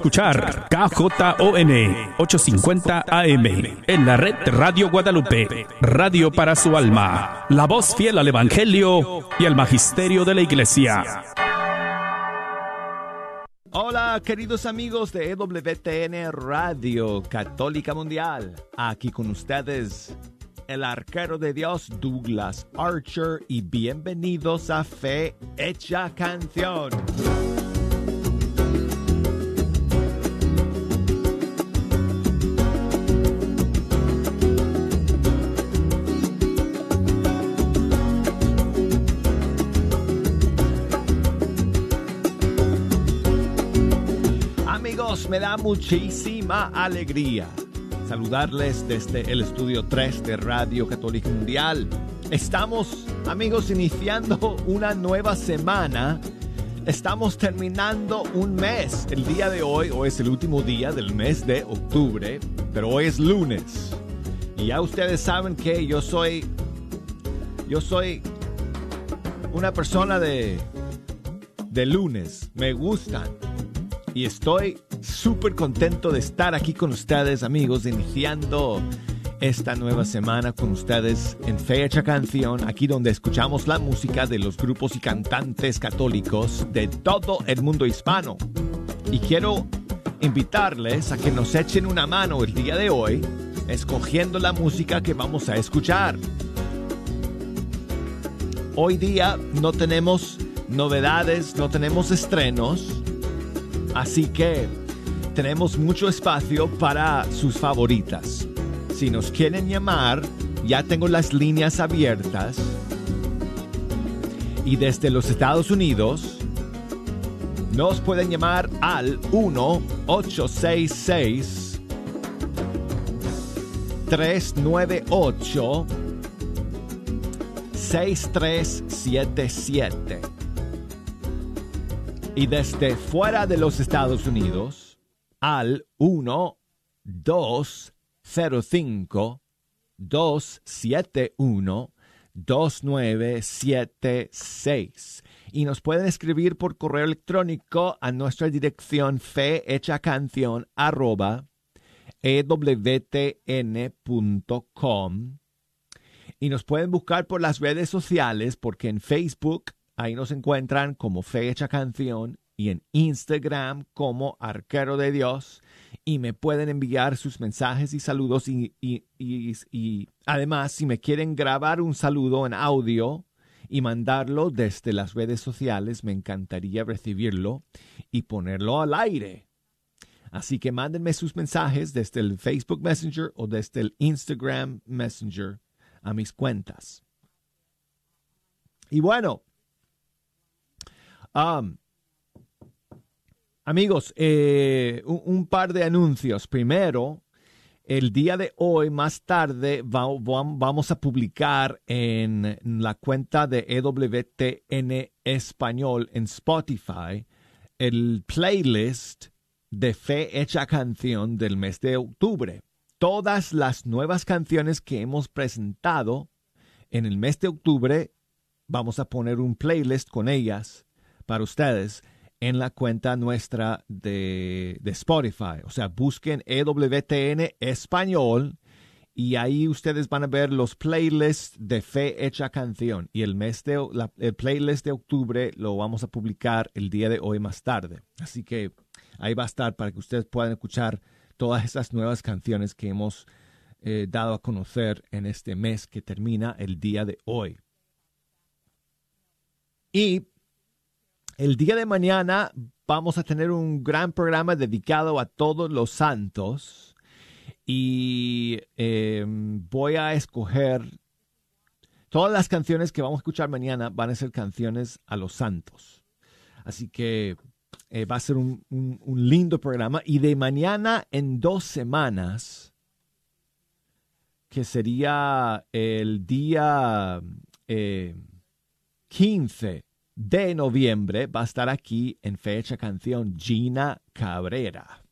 escuchar KJON 850 AM en la red Radio Guadalupe, radio para su alma, la voz fiel al Evangelio y al Magisterio de la Iglesia. Hola queridos amigos de EWTN Radio Católica Mundial, aquí con ustedes el arquero de Dios Douglas Archer y bienvenidos a Fe Hecha Canción. Me da muchísima alegría saludarles desde el estudio 3 de Radio Católica Mundial. Estamos, amigos, iniciando una nueva semana. Estamos terminando un mes. El día de hoy, hoy es el último día del mes de octubre, pero hoy es lunes. Y ya ustedes saben que yo soy, yo soy una persona de, de lunes. Me gustan. Y estoy súper contento de estar aquí con ustedes, amigos, iniciando esta nueva semana con ustedes en Fecha Canción, aquí donde escuchamos la música de los grupos y cantantes católicos de todo el mundo hispano. Y quiero invitarles a que nos echen una mano el día de hoy escogiendo la música que vamos a escuchar. Hoy día no tenemos novedades, no tenemos estrenos, así que tenemos mucho espacio para sus favoritas. Si nos quieren llamar, ya tengo las líneas abiertas. Y desde los Estados Unidos, nos pueden llamar al 1-866 398 6377. Y desde fuera de los Estados Unidos, al 1 205 271 2976 y nos pueden escribir por correo electrónico a nuestra dirección fehechacanción arroba ewtn.com y nos pueden buscar por las redes sociales porque en Facebook ahí nos encuentran como Fecha Canción y en Instagram como Arquero de Dios y me pueden enviar sus mensajes y saludos y, y, además si me quieren grabar un saludo en audio y mandarlo desde las redes sociales, me encantaría recibirlo y ponerlo al aire. Así que mándenme sus mensajes desde el Facebook Messenger o desde el Instagram Messenger a mis cuentas. Y bueno, um, Amigos, eh, un, par de anuncios. Primero, el día de hoy, más tarde, vamos a publicar en la cuenta de EWTN Español en Spotify el playlist de Fe Hecha Canción del mes de octubre. Todas las nuevas canciones que hemos presentado en el mes de octubre, vamos a poner un playlist con ellas para ustedes en la cuenta nuestra de, Spotify. O sea, busquen EWTN español y ahí ustedes van a ver los playlists de Fe Hecha Canción. Y el, mes de, el playlist de octubre lo vamos a publicar el día de hoy más tarde. Así que ahí va a estar para que ustedes puedan escuchar todas esas nuevas canciones que hemos eh, dado a conocer en este mes que termina el día de hoy. Y el día de mañana vamos a tener un gran programa dedicado a todos los santos y em, voy a escoger todas las canciones que vamos a escuchar mañana van a ser canciones a los santos. Así que eh, va a ser un, lindo programa y de mañana en dos semanas, que sería el día 15 eh, de noviembre va a estar aquí en fecha canción Gina Cabrera.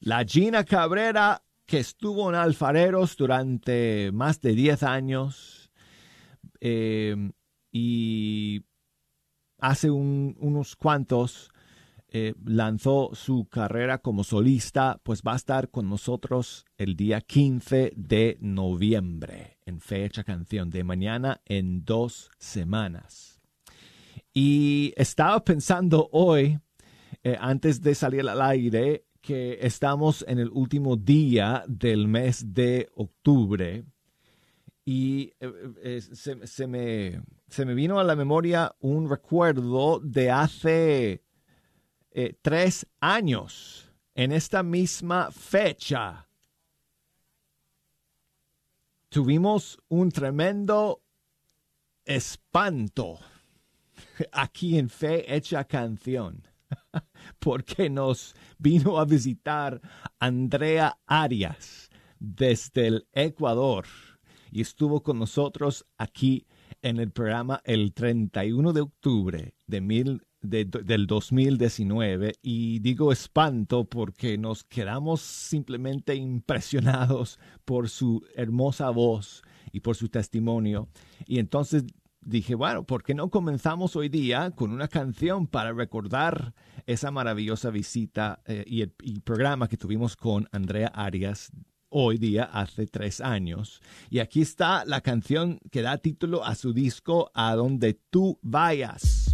La Gina Cabrera que estuvo en Alfareros durante más de 10 años eh, y hace unos cuantos eh, lanzó su carrera como solista, pues va a estar con nosotros el día 15 de noviembre en fecha canción de mañana en dos semanas. Y estaba pensando hoy, eh, antes de salir al aire, que estamos en el último día del mes de octubre y eh, se, me, se me vino a la memoria un recuerdo de hace eh, tres años, en esta misma fecha, tuvimos un tremendo espanto aquí en Fe Hecha Canción, porque nos vino a visitar Andrea Arias desde el Ecuador y estuvo con nosotros aquí en el programa el 31 de octubre de mil, del 2019 y digo espanto porque nos quedamos simplemente impresionados por su hermosa voz y por su testimonio. Y entonces dije, bueno, ¿por qué no comenzamos hoy día con una canción para recordar esa maravillosa visita eh, y el programa que tuvimos con Andrea Arias hoy día hace tres años. Y aquí está la canción que da título a su disco A donde tú vayas.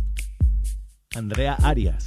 Andrea Arias.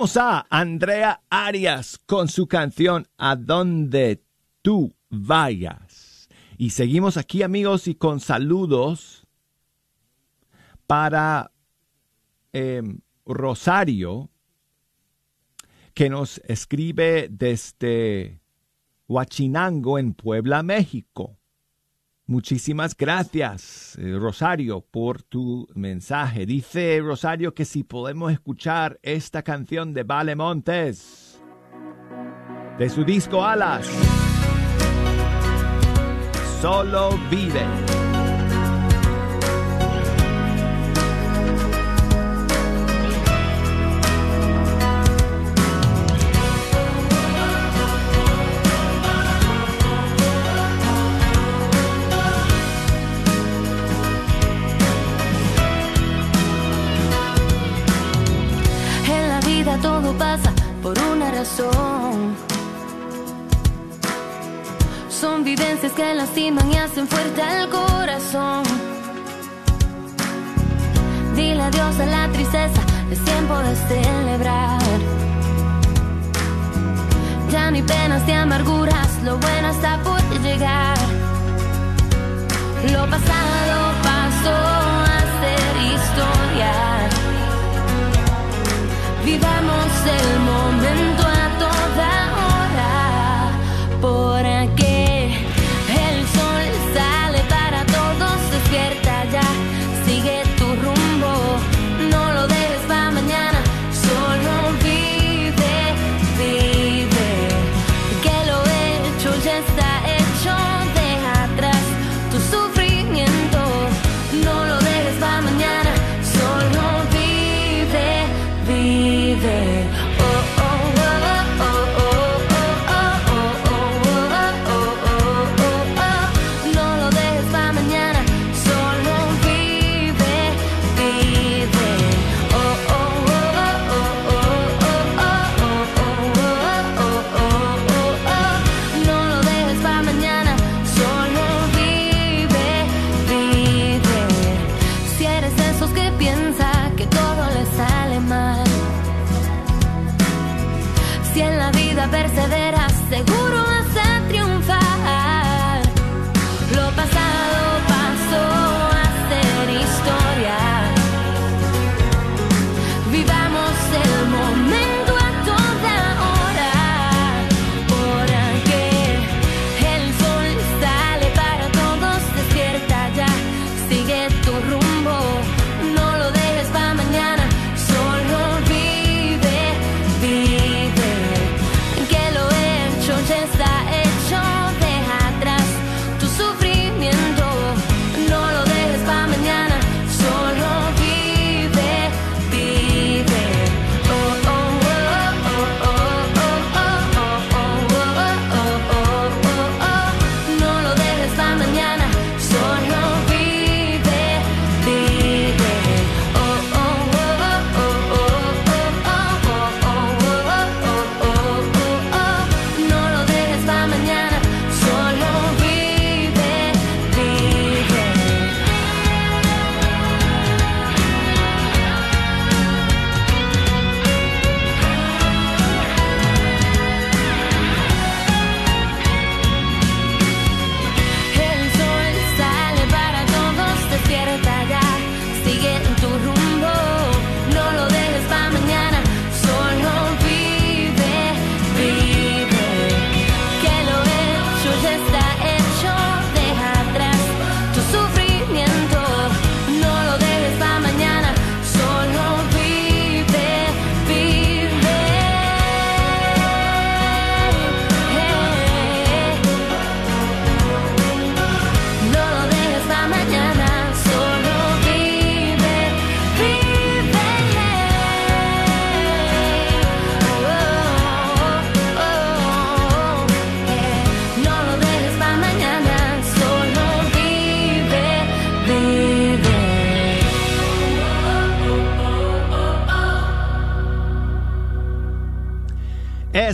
A Andrea Arias con su canción A donde tú vayas. Y seguimos aquí amigos y con saludos para em, Rosario, que nos escribe desde Huachinango en Puebla, México. Muchísimas gracias, eh, Rosario, por tu mensaje. Dice Rosario que si podemos escuchar esta canción de Vale Montes, de su disco Alas, solo vive. corazón. Son vivencias que lastiman y hacen fuerte al corazón. Dile adiós a la tristeza, es tiempo de celebrar. Ya no hay penas ni amarguras, lo bueno está por llegar. Lo pasado pasó a ser historia. Vivamos el momento.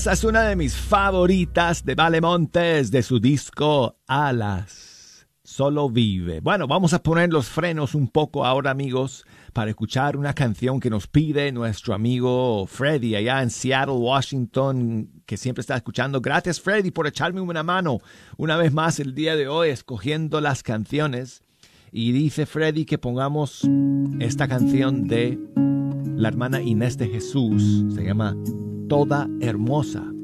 Esa es una de mis favoritas de Vale Montes, de su disco Alas. Solo vive. Bueno, vamos a poner los frenos un poco ahora, amigos, para escuchar una canción que nos pide nuestro amigo Freddy allá en Seattle, Washington, que siempre está escuchando. Gracias, Freddy, por echarme una mano una vez más el día de hoy escogiendo las canciones. Y dice Freddy que pongamos esta canción de la hermana Inés de Jesús. Se llama Toda Hermosa.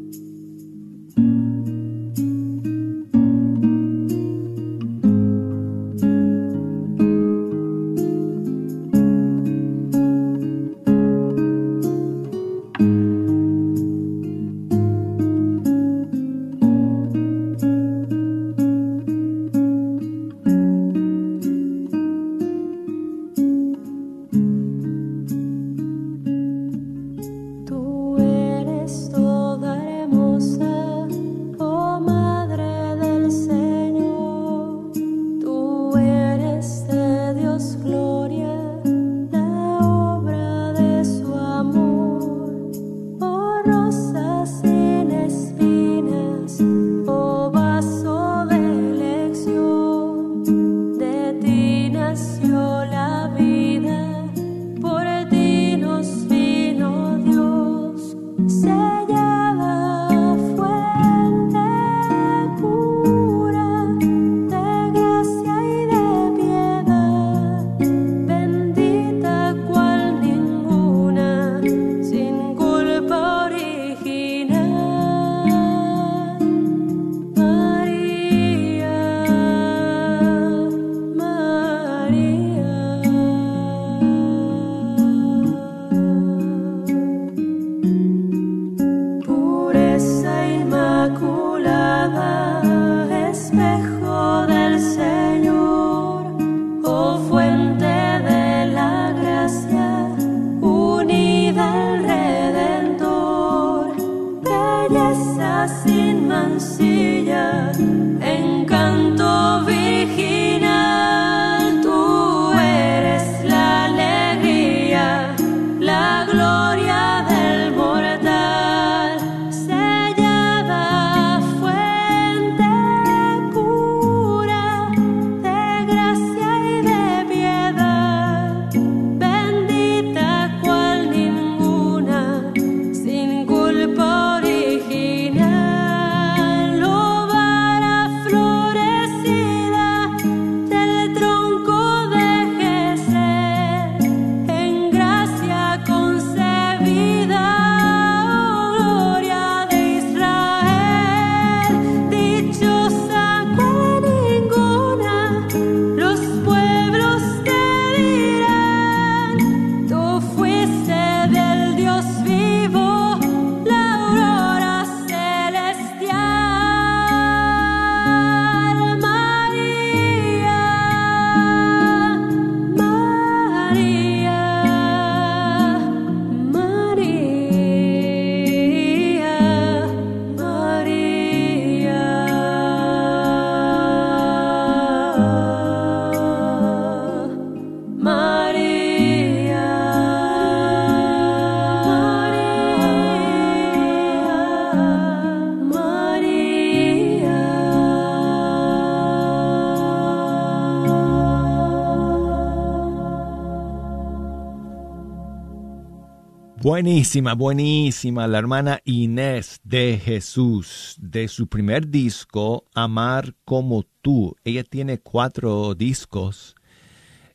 Buenísima, buenísima. La hermana Inés de Jesús, de su primer disco, Amar como tú. Ella tiene cuatro discos.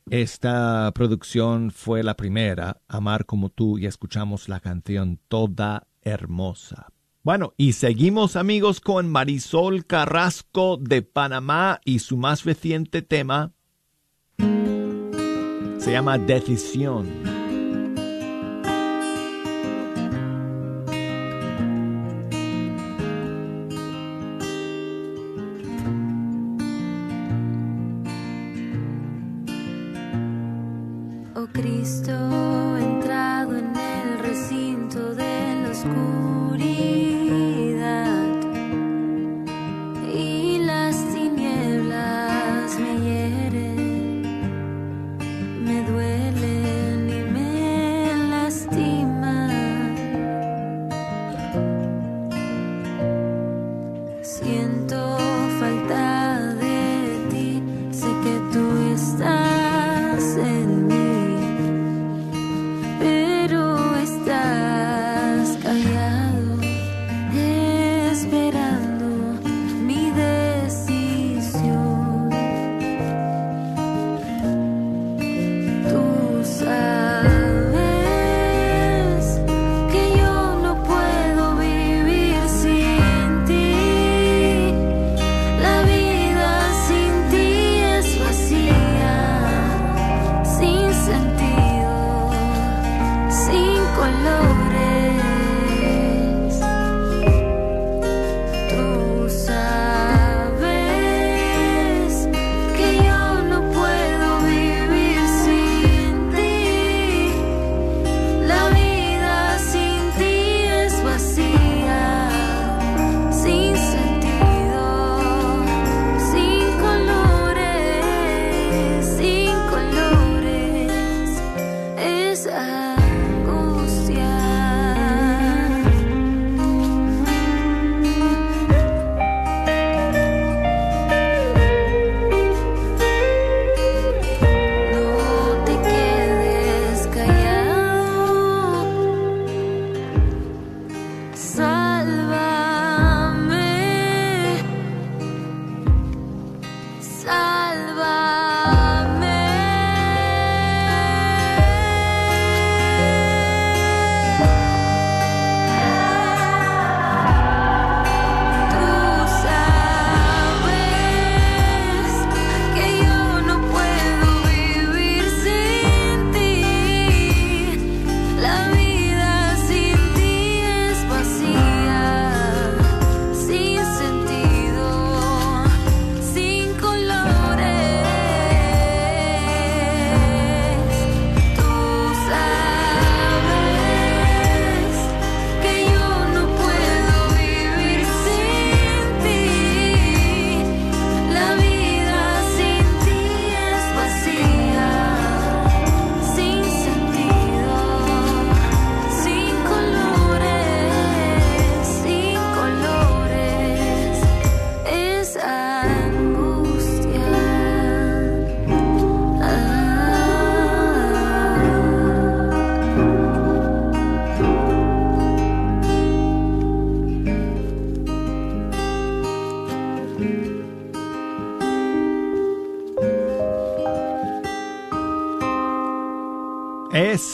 Esta producción fue la primera, Amar como tú, y escuchamos la canción Toda Hermosa. Bueno, y seguimos amigos con Marisol Carrasco de Panamá y su más reciente tema se llama Decisión.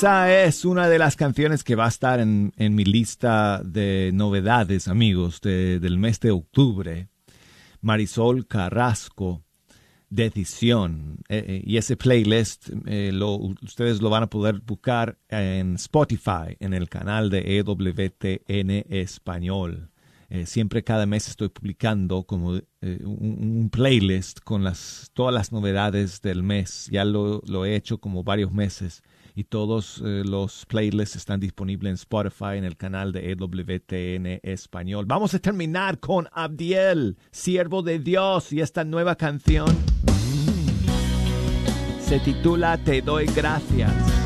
Esa es una de las canciones que va a estar en, mi lista de novedades, amigos, de- del mes de octubre. Marisol Carrasco, Decisión. Eh, eh, y ese playlist eh, lo- ustedes lo van a poder buscar en Spotify, en el canal de EWTN Español. Siempre cada mes estoy publicando como un, playlist con las, todas las novedades del mes. Ya lo he hecho como varios meses y todos eh, los playlists están disponibles en Spotify en el canal de EWTN Español. Vamos a terminar con Abdiel, siervo de Dios, y esta nueva canción se titula Te doy gracias.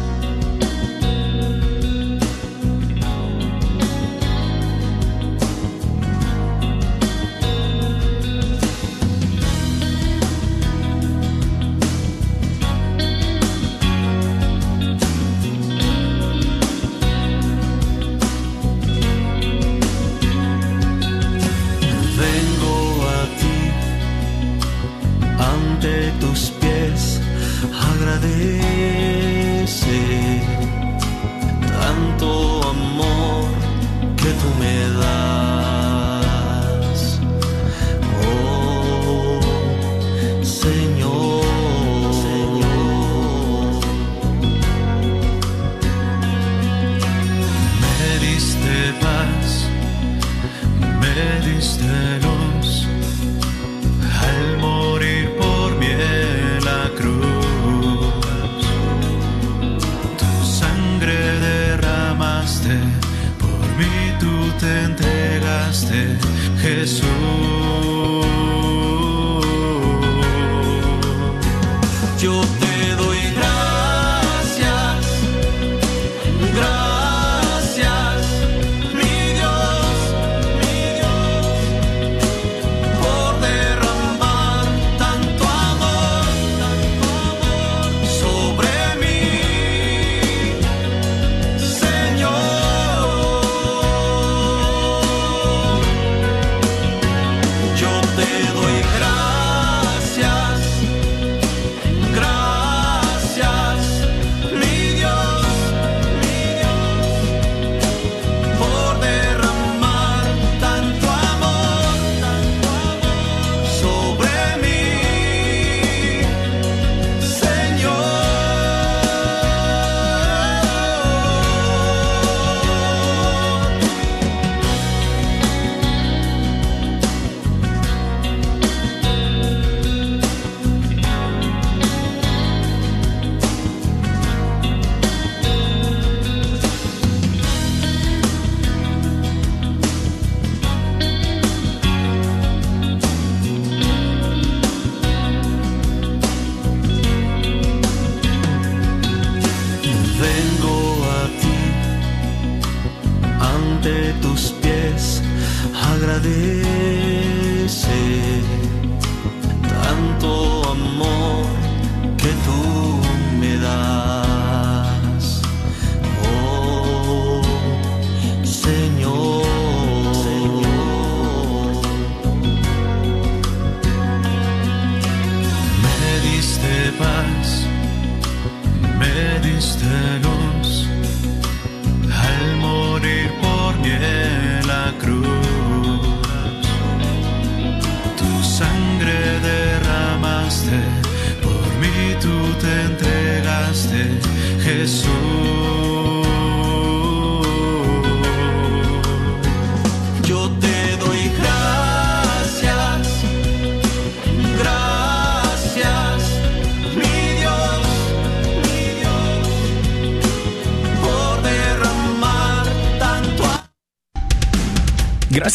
Al morir por mí en la cruz. Tu sangre derramaste, por mí tú te entregaste, Jesús.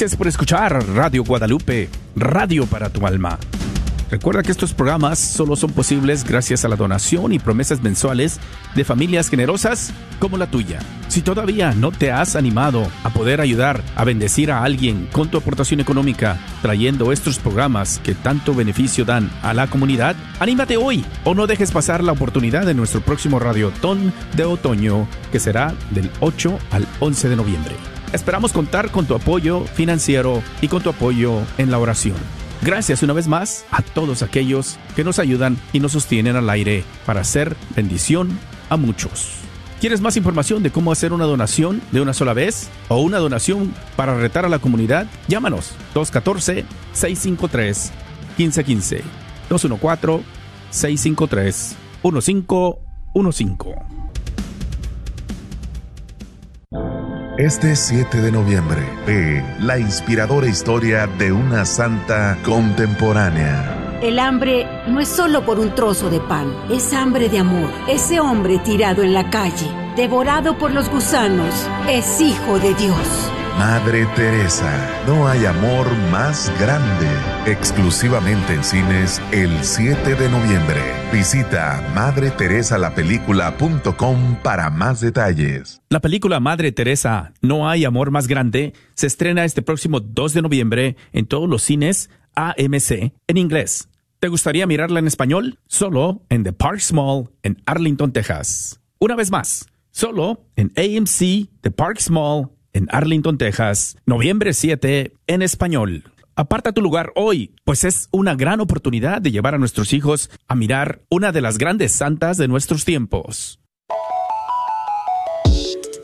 Gracias por escuchar Radio Guadalupe, radio para tu alma. Recuerda que estos programas solo son posibles gracias a la donación y promesas mensuales de familias generosas como la tuya. Si todavía no te has animado a poder ayudar a bendecir a alguien con tu aportación económica, trayendo estos programas que tanto beneficio dan a la comunidad, anímate hoy o no dejes pasar la oportunidad de nuestro próximo Radiotón de otoño, que será del 8 al 11 de noviembre. Esperamos contar con tu apoyo financiero y con tu apoyo en la oración. Gracias una vez más a todos aquellos que nos ayudan y nos sostienen al aire para hacer bendición a muchos. ¿Quieres más información de cómo hacer una donación de una sola vez o una donación para retar a la comunidad? Llámanos 214-653-1515. 214-653-1515. Este 7 de noviembre, ve la inspiradora historia de una santa contemporánea. El hambre no es solo por un trozo de pan, es hambre de amor. Ese hombre tirado en la calle, devorado por los gusanos, es hijo de Dios. Madre Teresa, no hay amor más grande. Exclusivamente en cines el 7 de noviembre. Visita madreteresalapelícula.com para más detalles. La película Madre Teresa, No hay amor más grande, se estrena este próximo 2 de noviembre en todos los cines AMC en inglés. ¿Te gustaría mirarla en español? Solo en The Parks Mall en Arlington, Texas. Una vez más, solo en AMC The Parks Mall en Arlington, Texas, noviembre 7 en español. Aparta tu lugar hoy, pues es una gran oportunidad de llevar a nuestros hijos a mirar una de las grandes santas de nuestros tiempos.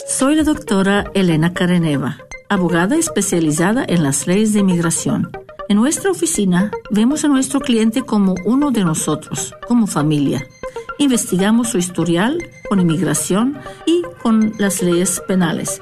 Soy la doctora Elena Careneva, abogada especializada en las leyes de inmigración. En nuestra oficina vemos a nuestro cliente como uno de nosotros, como familia. Investigamos su historial con inmigración y con las leyes penales.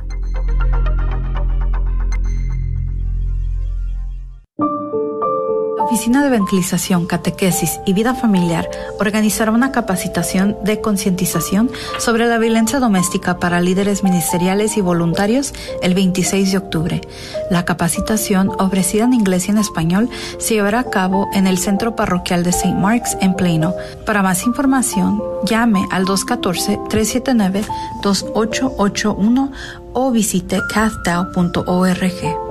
Oficina de Evangelización, Catequesis y Vida Familiar organizará una capacitación de concientización sobre la violencia doméstica para líderes ministeriales y voluntarios el 26 de octubre. La capacitación, ofrecida en inglés y en español, se llevará a cabo en el Centro Parroquial de St. Mark's en Plano. Para más información, llame al 214-379-2881 o visite cathdow.org.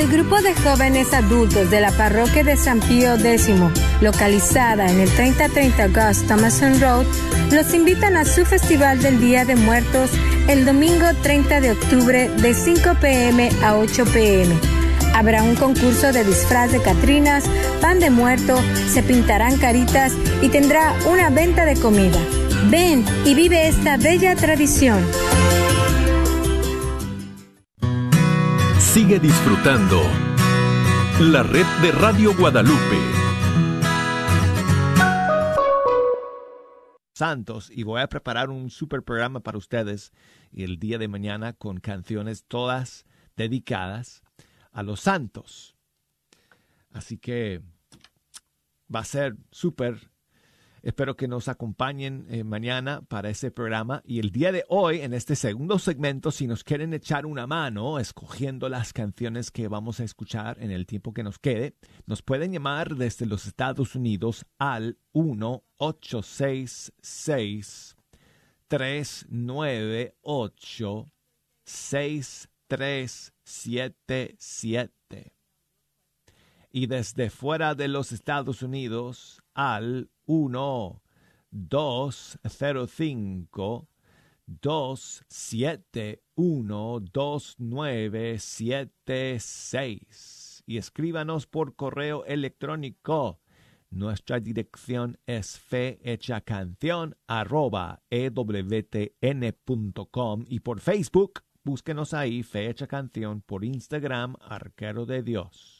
El grupo de jóvenes adultos de la parroquia de San Pío X, localizada en el 3030 Gus Thomason Road, los invitan a su Festival del Día de Muertos el domingo 30 de octubre de 5 pm a 8 pm. Habrá un concurso de disfraz de Catrinas, pan de muerto, se pintarán caritas y tendrá una venta de comida. Ven y vive esta bella tradición. Sigue disfrutando la red de Radio Guadalupe. Santos y voy a preparar un super programa para ustedes el día de mañana con canciones todas dedicadas a los santos. Así que va a ser súper. Espero que nos acompañen eh, mañana para ese programa. Y el día de hoy, en este segundo segmento, si nos quieren echar una mano escogiendo las canciones que vamos a escuchar en el tiempo que nos quede, nos pueden llamar desde los Estados Unidos al 1-866 398 6377 y desde fuera de los Estados Unidos al 1 205 271 2976 y escríbanos por correo electrónico. Nuestra dirección es fehechacanción arroba ewtn.com y por Facebook, búsquenos ahí, Fehecha Canción, por Instagram, Arquero de Dios.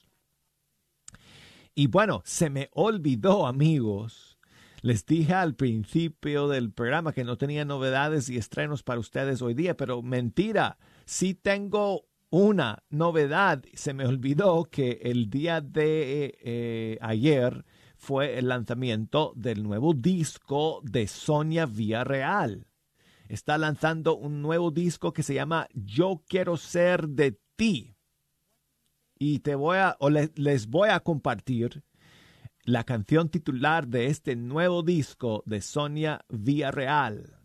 Y bueno, se me olvidó, amigos. Les dije al principio del programa que no tenía novedades y estrenos para ustedes hoy día, pero mentira, sí tengo una novedad. Se me olvidó que el día de eh, ayer fue el lanzamiento del nuevo disco de Sonia Villarreal. Está lanzando un nuevo disco que se llama Yo quiero ser de ti. Y te voy a, o les voy a compartir la canción titular de este nuevo disco de Sonia Villarreal.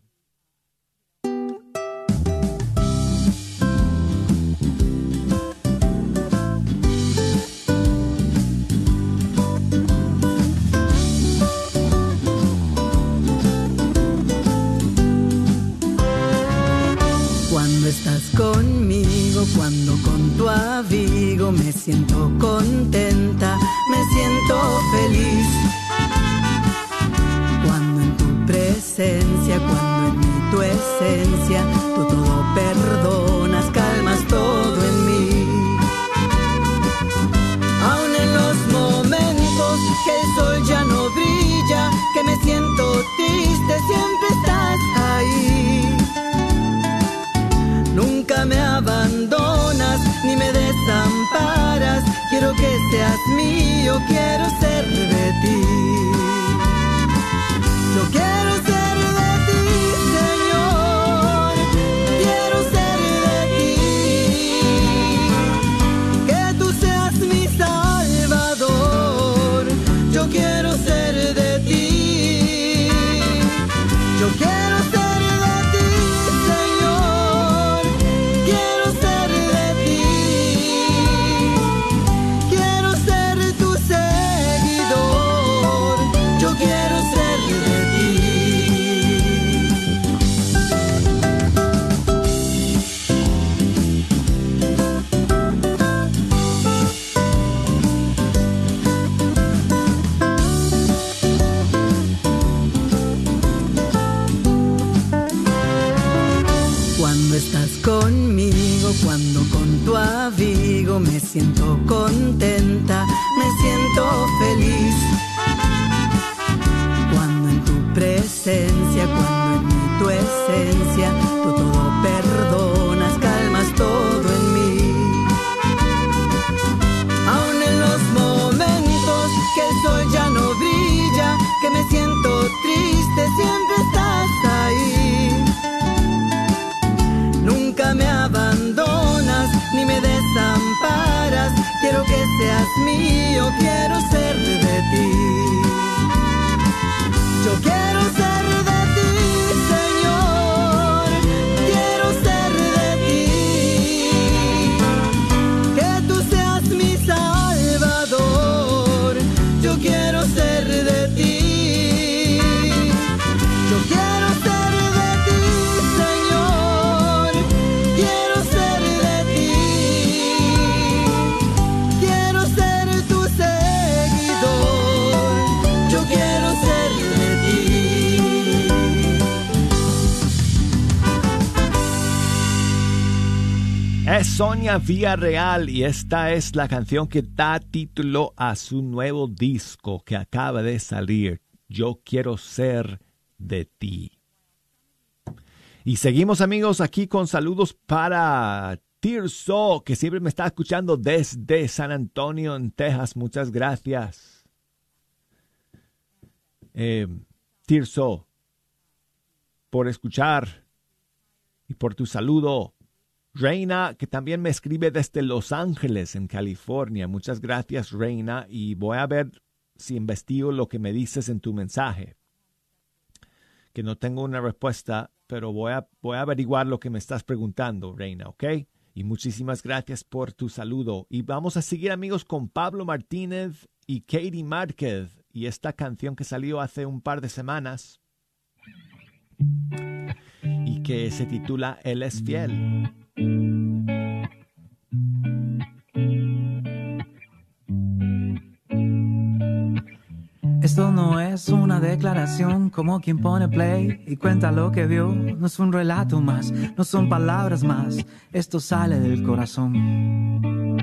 estás conmigo, cuando con tu abrigo me siento contenta, me siento feliz. Cuando en tu presencia, cuando en mi tu esencia, seas mío, quiero ser de ti. Yo quiero ser Es Sonia Villarreal y esta es la canción que da título a su nuevo disco que acaba de salir. Yo quiero ser de ti. Y seguimos amigos aquí con saludos para Tirso, que siempre me está escuchando desde San Antonio, en Texas. Muchas gracias. Eh, Tirso, por escuchar y por tu saludo. Reina, que también me escribe desde Los Ángeles, en California. Muchas gracias, Reina, y voy a ver si investigo lo que me dices en tu mensaje. Que no tengo una respuesta, pero voy a, voy a averiguar lo que me estás preguntando, Reina, ¿ok? Y muchísimas gracias por tu saludo. Y vamos a seguir, amigos, con Pablo Martínez y Katie Márquez y esta canción que salió hace un par de semanas y que se titula Él es fiel. Esto no es una declaración como quien pone play y cuenta lo que vio. No es un relato más, no son palabras más. Esto sale del corazón.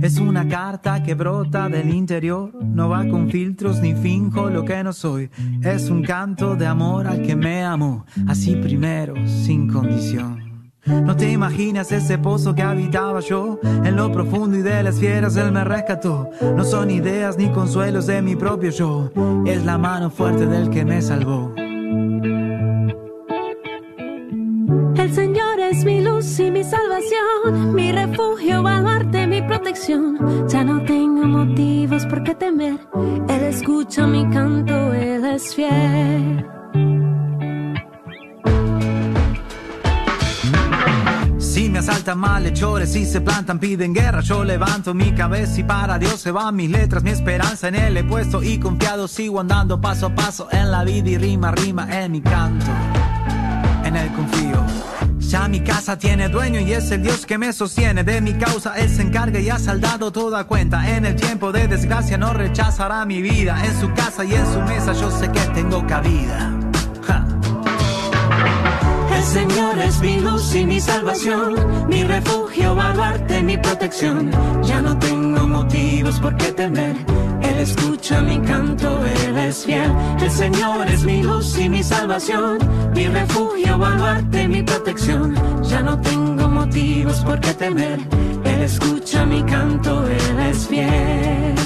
Es una carta que brota del interior, no va con filtros ni finjo lo que no soy. Es un canto de amor al que me amo, así primero, sin condición. No te imaginas ese pozo que habitaba yo, en lo profundo y de las fieras él me rescató. No son ideas ni consuelos de mi propio yo, es la mano fuerte del que me salvó. El Señor es mi luz y mi salvación, mi refugio, baluarte, mi protección. Ya no tengo motivos por qué temer. Él escucha mi canto, Él es fiel. Asaltan malhechores y se plantan, piden guerra, yo levanto mi cabeza y para Dios se van mis letras, mi esperanza en él he puesto y confiado sigo andando paso a paso en la vida y rima, rima en mi canto, en él confío. Ya mi casa tiene dueño y es el Dios que me sostiene. De mi causa Él se encarga y ha saldado toda cuenta. En el tiempo de desgracia no rechazará mi vida. En su casa y en su mesa yo sé que tengo cabida. Ja. El Señor es mi luz y mi salvación, mi refugio, baluarte, mi protección. Ya no tengo motivos por qué temer. Él escucha mi canto, Él es fiel. El Señor es mi luz y mi salvación, mi refugio, baluarte, mi protección. Ya no tengo motivos por qué temer. Él escucha mi canto, Él es fiel.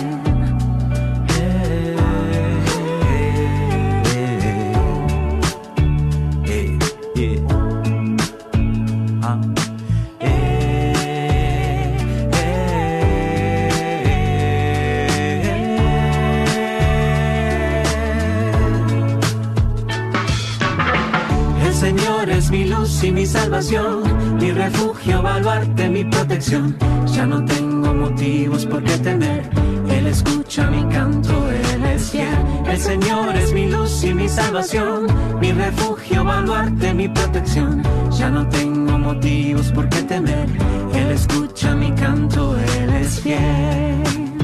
Mi luz y mi salvación, mi refugio, baluarte, mi protección. Ya no tengo motivos por qué temer. Él escucha mi canto, Él El Señor es mi luz y mi salvación, mi refugio, baluarte, mi protección. Ya no tengo motivos por qué temer. Él escucha mi canto, Él es fiel.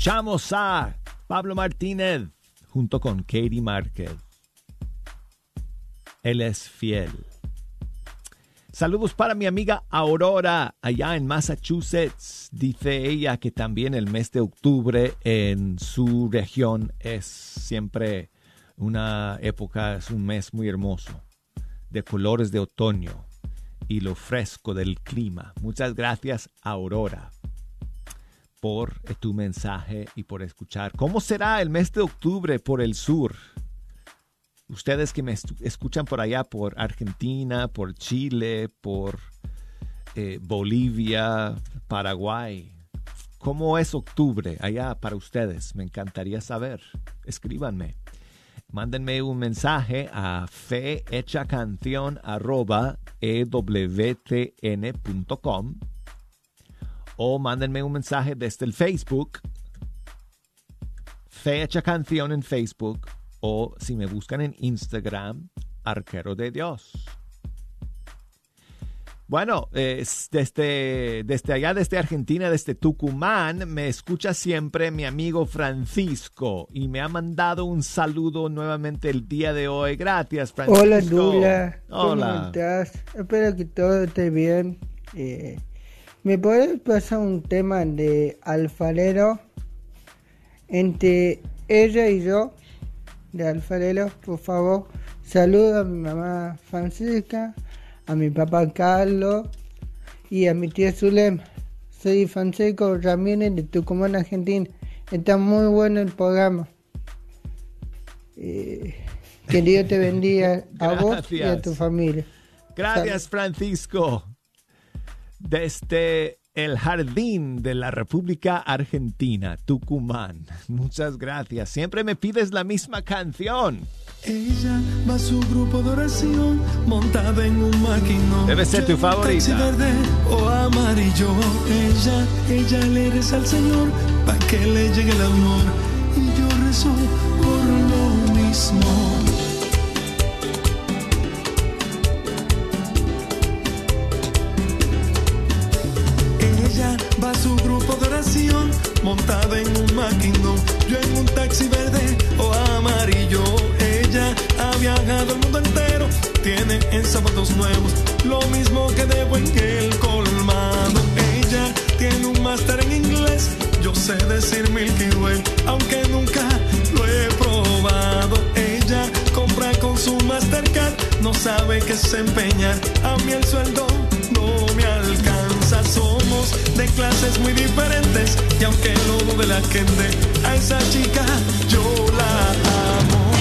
Escuchamos a Pablo Martínez junto con Katie Márquez. Él es fiel. Saludos para mi amiga Aurora, allá en Massachusetts. Dice ella que también el mes de octubre en su región es siempre una época, es un mes muy hermoso, de colores de otoño y lo fresco del clima. Muchas gracias, Aurora por tu mensaje y por escuchar. ¿Cómo será el mes de octubre por el sur? Ustedes que me escuchan por allá, por Argentina, por Chile, por eh, Bolivia, Paraguay. ¿Cómo es octubre allá para ustedes? Me encantaría saber. Escríbanme. Mándenme un mensaje a fehechacanción.ewtn.com o mándenme un mensaje desde el Facebook, Fecha Canción en Facebook, o si me buscan en Instagram, Arquero de Dios. Bueno, eh, desde, desde allá, desde Argentina, desde Tucumán, me escucha siempre mi amigo Francisco y me ha mandado un saludo nuevamente el día de hoy. Gracias, Francisco. Hola ¿cómo Hola. estás? Espero que todo esté bien. Eh, ¿Me podés pasar un tema de alfarero entre ella y yo? De alfarero, por favor. Saludo a mi mamá Francisca, a mi papá Carlos y a mi tía Zulema. Soy Francisco Ramírez de Tucumán, Argentina. Está muy bueno el programa. Eh, que Dios te bendiga a vos y a tu familia. Gracias, Francisco. Desde el jardín de la República Argentina, Tucumán. Muchas gracias. Siempre me pides la misma canción. Ella va a su grupo de oración montada en un maquinón. Debe ser tu favorita. verde o amarillo. Ella, ella le reza al Señor para que le llegue el amor. Y yo rezo por lo mismo. Va su grupo de oración montada en un maquinón. Yo en un taxi verde o amarillo. Ella ha viajado el mundo entero. Tiene en zapatos nuevos lo mismo que debo en el colmado. Ella tiene un máster en inglés. Yo sé decir Milky Way, aunque nunca lo he probado. Ella compra con su Mastercard, no sabe que se empeñar. A mí el sueldo de clases muy diferentes y aunque lo dude la gente, a esa chica yo la amo.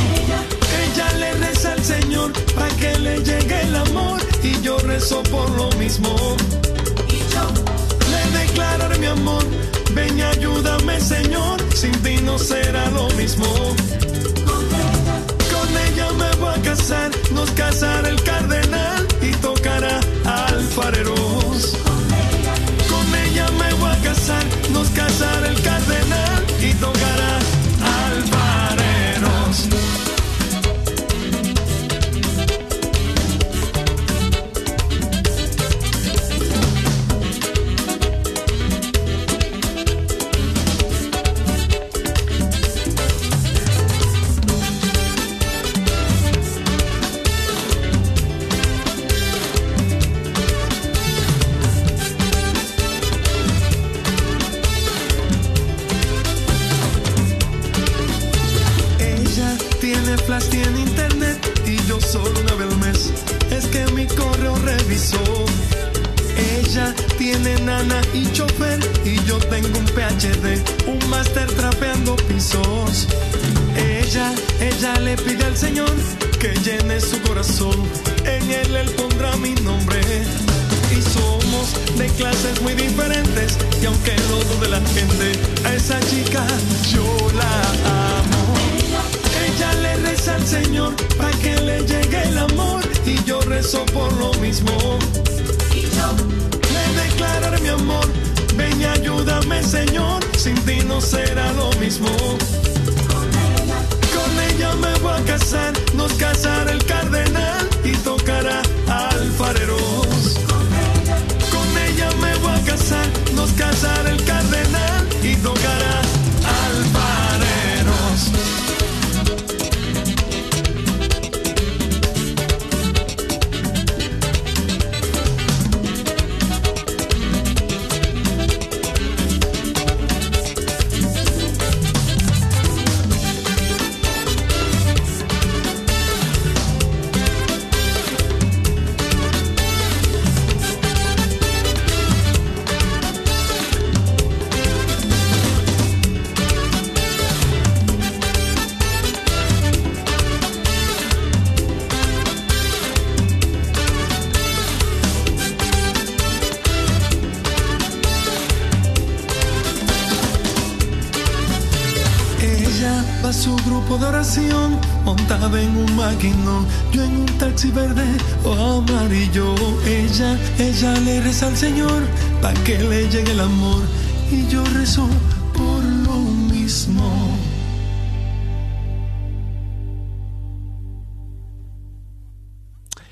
Ella le reza al Señor para que le llegue el amor y yo rezo por lo mismo. Y yo le declararé mi amor. Ven y ayúdame, Señor. Sin ti no será lo mismo. Con ella me voy a casar, nos casará el cardenal y tocará alfareros. Con corazón. En él él pondrá mi nombre. Y somos de clases muy diferentes y aunque lo dude la gente, a esa chica yo la amo. Ella le reza al Señor para que le llegue el amor y yo rezo por lo mismo. Y yo le declararé mi amor. Ven y ayúdame, Señor. Sin ti no será lo mismo. Ella me voy a casar, nos casará el cardenal y tocará alfareros. Con ella me voy a casar, nos casará el verde o amarillo. Ella, ella le reza al Señor para que le llegue el amor. Y yo rezo por lo mismo.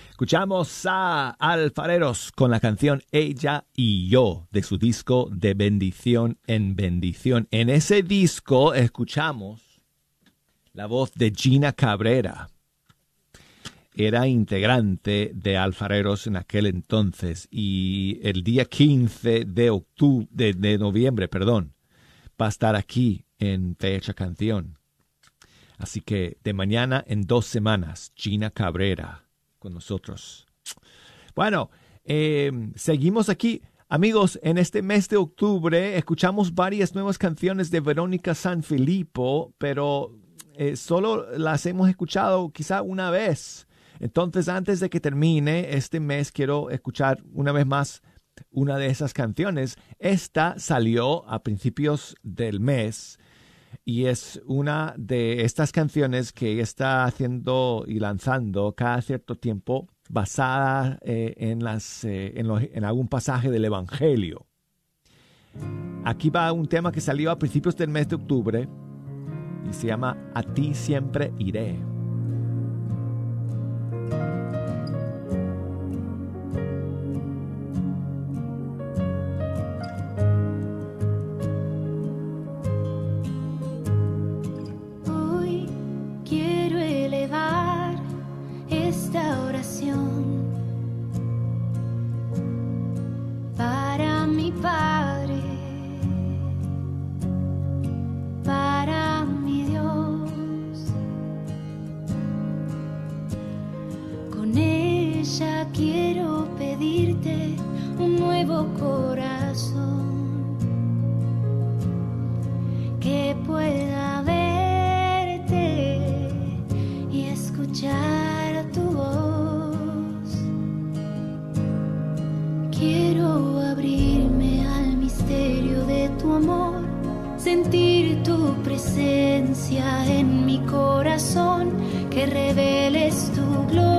Escuchamos a Alfareros con la canción Ella y yo de su disco De bendición en bendición. En ese disco escuchamos la voz de Gina Cabrera. Era integrante de Alfareros en aquel entonces y el día 15 de de noviembre, perdón, va a estar aquí en Fecha Canción. Así que de mañana en dos semanas, Gina Cabrera con nosotros. Bueno, eh, seguimos aquí. Amigos, en este mes de octubre escuchamos varias nuevas canciones de Verónica Sanfilippo, pero eh, solo las hemos escuchado quizá una vez. Entonces, antes de que termine este mes, quiero escuchar una vez más una de esas canciones. Esta salió a principios del mes y es una de estas canciones que está haciendo y lanzando cada cierto tiempo basada eh, en, las, eh, en algún pasaje del Evangelio. Aquí va un tema que salió a principios del mes de octubre y se llama A ti siempre iré. Que reveles tu gloria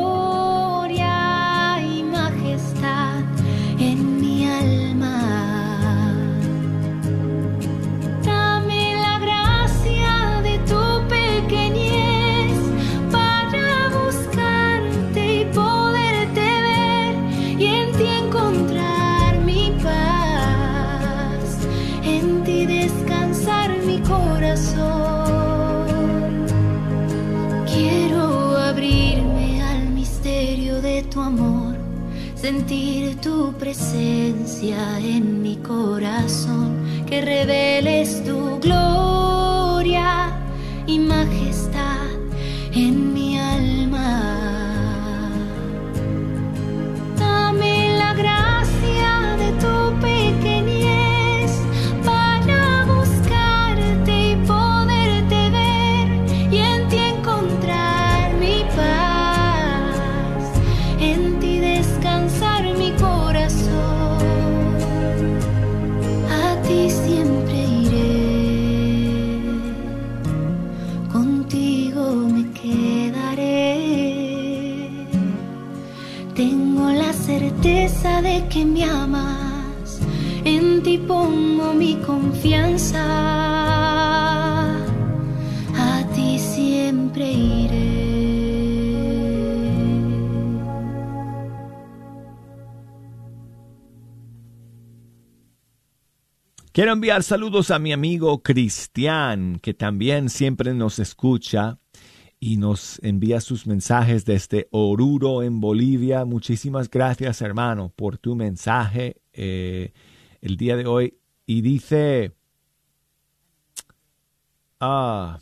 sentir tu presencia en mi corazón, que reveles tu gloria confianza. A ti siempre iré. Quiero enviar saludos a mi amigo Cristian, que también siempre nos escucha y nos envía sus mensajes desde Oruro, en Bolivia. Muchísimas gracias, hermano, por tu mensaje eh, el día de hoy. Y dice, ah,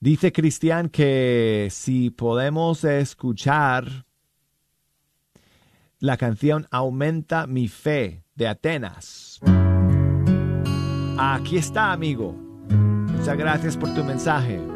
dice Cristian que si podemos escuchar la canción Aumenta mi fe de Atenas. Aquí está, amigo. Muchas gracias por tu mensaje.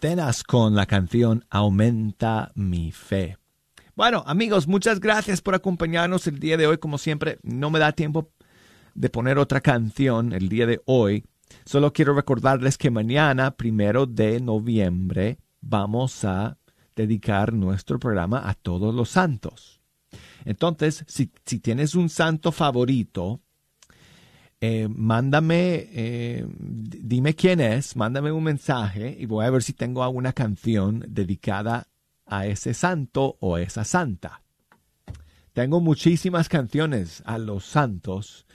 Atenas con la canción Aumenta mi fe. Bueno, amigos, muchas gracias por acompañarnos el día de hoy. Como siempre, no me da tiempo de poner otra canción el día de hoy. Solo quiero recordarles que mañana, primero de noviembre, vamos a dedicar nuestro programa a todos los santos. Entonces, si, si tienes un santo favorito, eh, mándame, eh, dime quién es, mándame un mensaje y voy a ver si tengo alguna canción dedicada a ese santo o esa santa. Tengo muchísimas canciones a los santos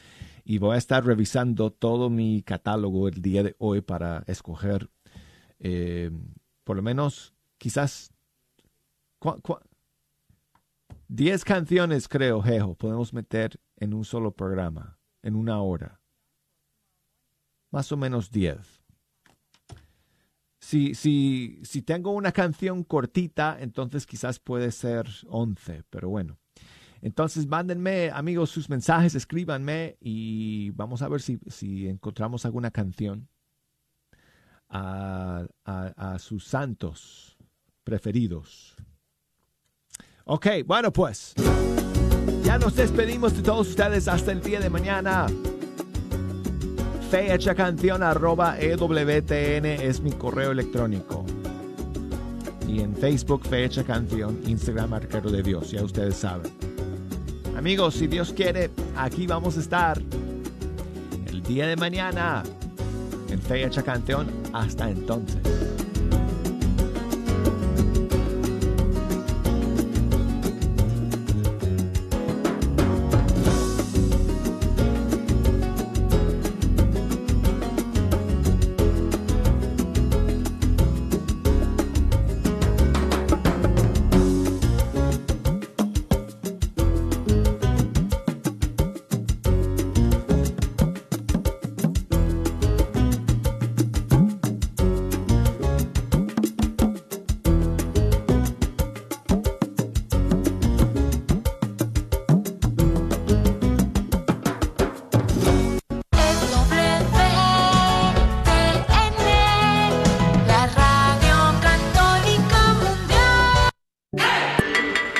y voy a estar revisando todo mi catálogo el día de hoy para escoger eh, por lo menos quizás 10 canciones creo, Jejo, podemos meter en un solo programa en una hora. Más o menos 10. Si, si, si tengo una canción cortita, entonces quizás puede ser 11, pero bueno. Entonces, mándenme, amigos, sus mensajes, escríbanme y vamos a ver si, si encontramos alguna canción a, a sus santos preferidos. Ok, bueno pues. Nos despedimos de todos ustedes hasta el día de mañana. Fecha canción arroba EWTN es mi correo electrónico. Y en Facebook Fecha Canción, Instagram Arquero de Dios, ya ustedes saben. Amigos, si Dios quiere, aquí vamos a estar el día de mañana en Fecha Canción. Hasta entonces.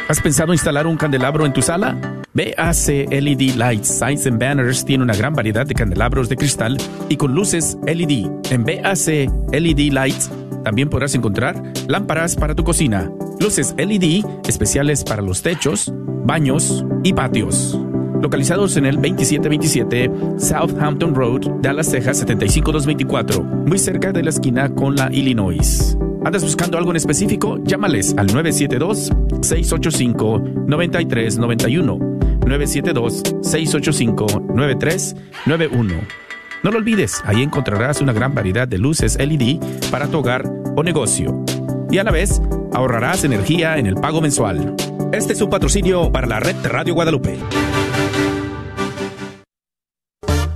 ¿Has pensado instalar un candelabro en tu sala? BAC LED Lights, Signs and Banners tiene una gran variedad de candelabros de cristal y con luces LED. En BAC LED Lights también podrás encontrar lámparas para tu cocina, luces LED especiales para los techos, baños y patios. Localizados en el 2727 Southampton Road, Dallas, Texas 75224, muy cerca de la esquina con la Illinois. ¿Andas buscando algo en específico? Llámales al 972-685-9391. 972-685-9391. No lo olvides, ahí encontrarás una gran variedad de luces LED para tu hogar o negocio. Y a la vez, ahorrarás energía en el pago mensual. Este es un patrocinio para la red Radio Guadalupe.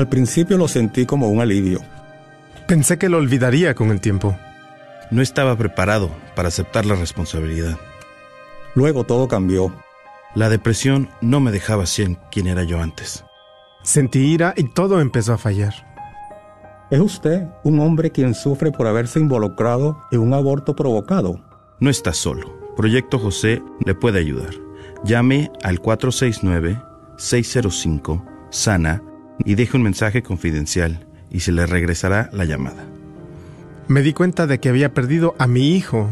Al principio lo sentí como un alivio. Pensé que lo olvidaría con el tiempo. No estaba preparado para aceptar la responsabilidad. Luego todo cambió. La depresión no me dejaba ser quien era yo antes. Sentí ira y todo empezó a fallar. ¿Es usted un hombre quien sufre por haberse involucrado en un aborto provocado? No está solo. Proyecto José le puede ayudar. Llame al 469-605-SANA y deje un mensaje confidencial y se le regresará la llamada. Me di cuenta de que había perdido a mi hijo